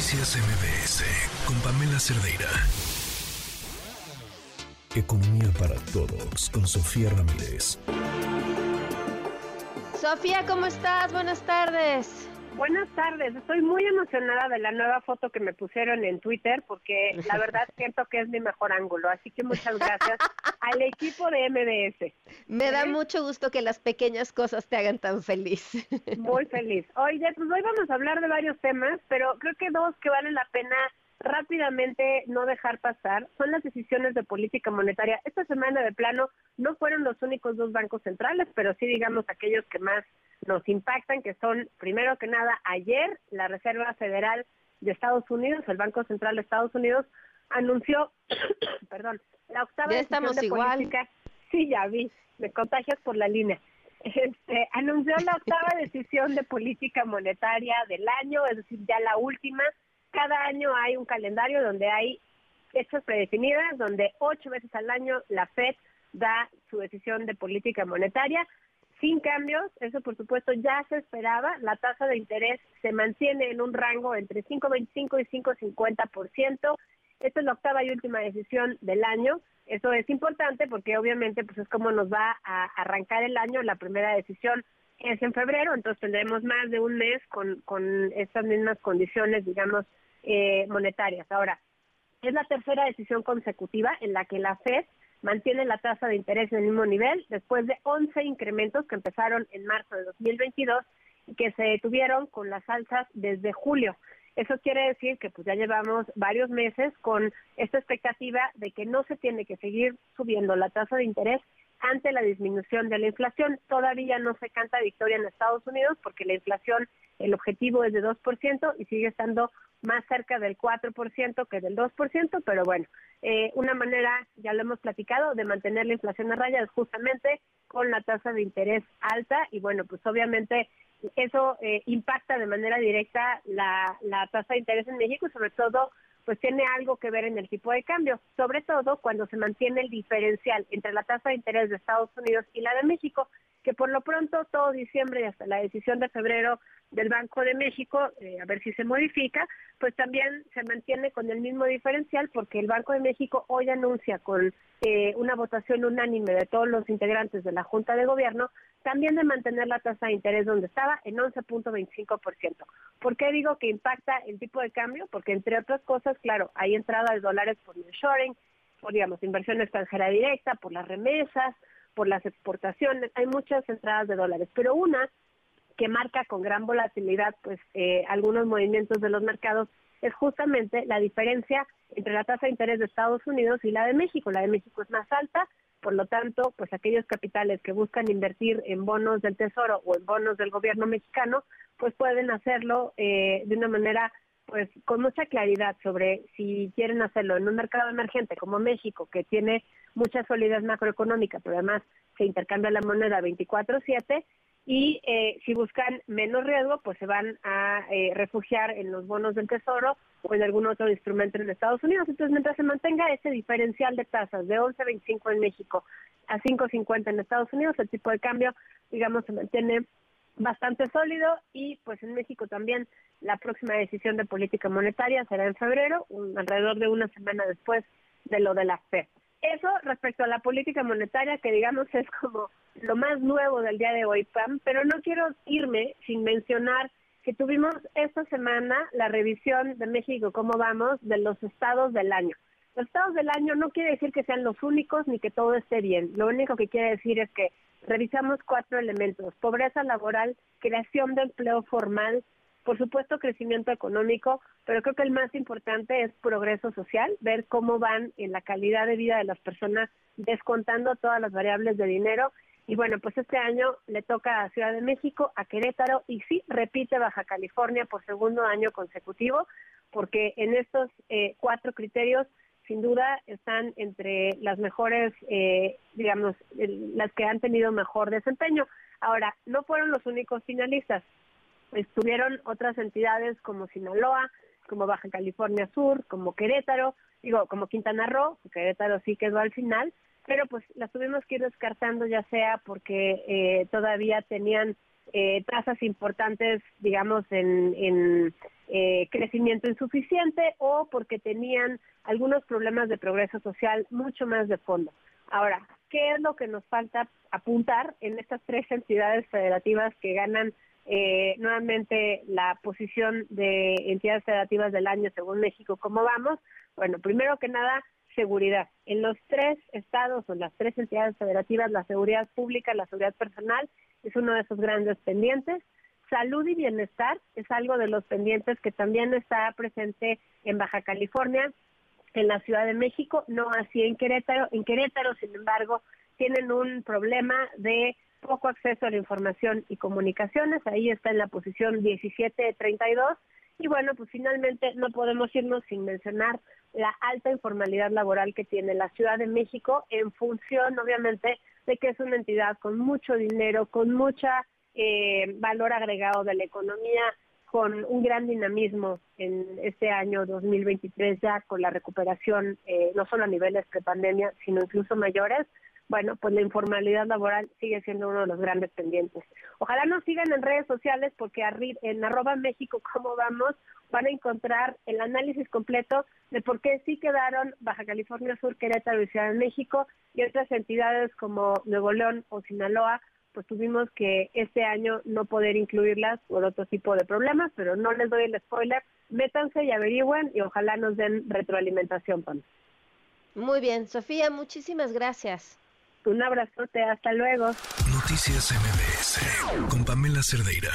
Noticias MBS con Pamela Cerdeira. Economía para todos con Sofía Ramírez. Sofía, ¿cómo estás? Buenas tardes. Buenas tardes, estoy muy emocionada de la nueva foto que me pusieron en Twitter porque la verdad siento que es mi mejor ángulo, así que muchas gracias al equipo de MBS. Me da ¿Eh? mucho gusto que las pequeñas cosas te hagan tan feliz. Muy feliz. Oye, pues hoy vamos a hablar de varios temas, pero creo que dos que valen la pena rápidamente no dejar pasar son las decisiones de política monetaria. Esta semana de plano no fueron los únicos dos bancos centrales, pero sí digamos aquellos que más nos impactan, que son primero que nada ayer la Reserva Federal de Estados Unidos, el Banco Central de Estados Unidos anunció, perdón, la octava decisión de política. Sí, ya vi, me contagias por la línea. Este, anunció la octava decisión de política monetaria del año, es decir, ya la última cada año hay un calendario donde hay fechas predefinidas, donde ocho veces al año la FED da su decisión de política monetaria. Sin cambios, eso por supuesto ya se esperaba, la tasa de interés se mantiene en un rango entre 5,25 y 5,50%. Esta es la octava y última decisión del año. Eso es importante porque obviamente pues es como nos va a arrancar el año. La primera decisión es en febrero, entonces tendremos más de un mes con, con estas mismas condiciones, digamos, eh, monetarias. Ahora, es la tercera decisión consecutiva en la que la FED mantiene la tasa de interés en el mismo nivel después de 11 incrementos que empezaron en marzo de 2022 y que se detuvieron con las alzas desde julio. Eso quiere decir que pues ya llevamos varios meses con esta expectativa de que no se tiene que seguir subiendo la tasa de interés ante la disminución de la inflación. Todavía no se canta victoria en Estados Unidos porque la inflación, el objetivo es de 2% y sigue estando más cerca del 4% que del 2%, pero bueno, eh, una manera, ya lo hemos platicado, de mantener la inflación a raya es justamente con la tasa de interés alta y bueno, pues obviamente eso eh, impacta de manera directa la, la tasa de interés en México y sobre todo pues tiene algo que ver en el tipo de cambio, sobre todo cuando se mantiene el diferencial entre la tasa de interés de Estados Unidos y la de México, que por lo pronto todo diciembre y hasta la decisión de febrero del Banco de México, eh, a ver si se modifica, pues también se mantiene con el mismo diferencial porque el Banco de México hoy anuncia con eh, una votación unánime de todos los integrantes de la Junta de Gobierno también de mantener la tasa de interés donde estaba en 11.25%. ¿Por qué digo que impacta el tipo de cambio? Porque entre otras cosas, claro, hay entrada de dólares por el shoring, por digamos inversión extranjera directa, por las remesas, por las exportaciones, hay muchas entradas de dólares, pero una que marca con gran volatilidad pues eh, algunos movimientos de los mercados es justamente la diferencia entre la tasa de interés de Estados Unidos y la de México. La de México es más alta, por lo tanto, pues aquellos capitales que buscan invertir en bonos del Tesoro o en bonos del gobierno mexicano, pues pueden hacerlo eh, de una manera pues con mucha claridad sobre si quieren hacerlo en un mercado emergente como México, que tiene mucha solidez macroeconómica, pero además se intercambia la moneda 24/7, y eh, si buscan menos riesgo, pues se van a eh, refugiar en los bonos del Tesoro o en algún otro instrumento en Estados Unidos. Entonces, mientras se mantenga ese diferencial de tasas de 11.25 en México a 5.50 en Estados Unidos, el tipo de cambio, digamos, se mantiene bastante sólido y pues en México también la próxima decisión de política monetaria será en febrero, alrededor de una semana después de lo de la FED. Eso respecto a la política monetaria, que digamos es como lo más nuevo del día de hoy, Pam, pero no quiero irme sin mencionar que tuvimos esta semana la revisión de México, cómo vamos, de los estados del año. Los estados del año no quiere decir que sean los únicos ni que todo esté bien. Lo único que quiere decir es que revisamos cuatro elementos. Pobreza laboral, creación de empleo formal, por supuesto crecimiento económico, pero creo que el más importante es progreso social, ver cómo van en la calidad de vida de las personas descontando todas las variables de dinero. Y bueno, pues este año le toca a Ciudad de México, a Querétaro y sí, repite Baja California por segundo año consecutivo, porque en estos eh, cuatro criterios sin duda están entre las mejores, eh, digamos, las que han tenido mejor desempeño. Ahora, no fueron los únicos finalistas estuvieron otras entidades como Sinaloa, como Baja California Sur, como Querétaro, digo, como Quintana Roo, Querétaro sí quedó al final, pero pues las tuvimos que ir descartando ya sea porque eh, todavía tenían eh, tasas importantes, digamos, en, eh, crecimiento insuficiente o porque tenían algunos problemas de progreso social mucho más de fondo. Ahora, ¿qué es lo que nos falta apuntar en estas tres entidades federativas que ganan eh, nuevamente la posición de entidades federativas del año según México? ¿Cómo vamos? Bueno, primero que nada, seguridad. En los tres estados o las tres entidades federativas, la seguridad pública, la seguridad personal es uno de esos grandes pendientes. Salud y bienestar es algo de los pendientes que también está presente en Baja California, en la Ciudad de México, no así en Querétaro. En Querétaro, sin embargo, tienen un problema de poco acceso a la información y comunicaciones. Ahí está en la posición 17 de 32. Y bueno, pues finalmente no podemos irnos sin mencionar la alta informalidad laboral que tiene la Ciudad de México en función, obviamente, de que es una entidad con mucho dinero, con mucha eh, valor agregado de la economía, con un gran dinamismo en este año 2023 ya con la recuperación, eh, no solo a niveles prepandemia, sino incluso mayores, bueno, pues la informalidad laboral sigue siendo uno de los grandes pendientes. Ojalá nos sigan en redes sociales porque en arroba México, ¿cómo vamos? Van a encontrar el análisis completo de por qué sí quedaron Baja California Sur, Querétaro y Ciudad de México y otras entidades como Nuevo León o Sinaloa pues tuvimos que este año no poder incluirlas por otro tipo de problemas, pero no les doy el spoiler. Métanse y averigüen y ojalá nos den retroalimentación, Pam. Muy bien, Sofía, muchísimas gracias. Un abrazote, hasta luego. Noticias MBS con Pamela Cerdeira.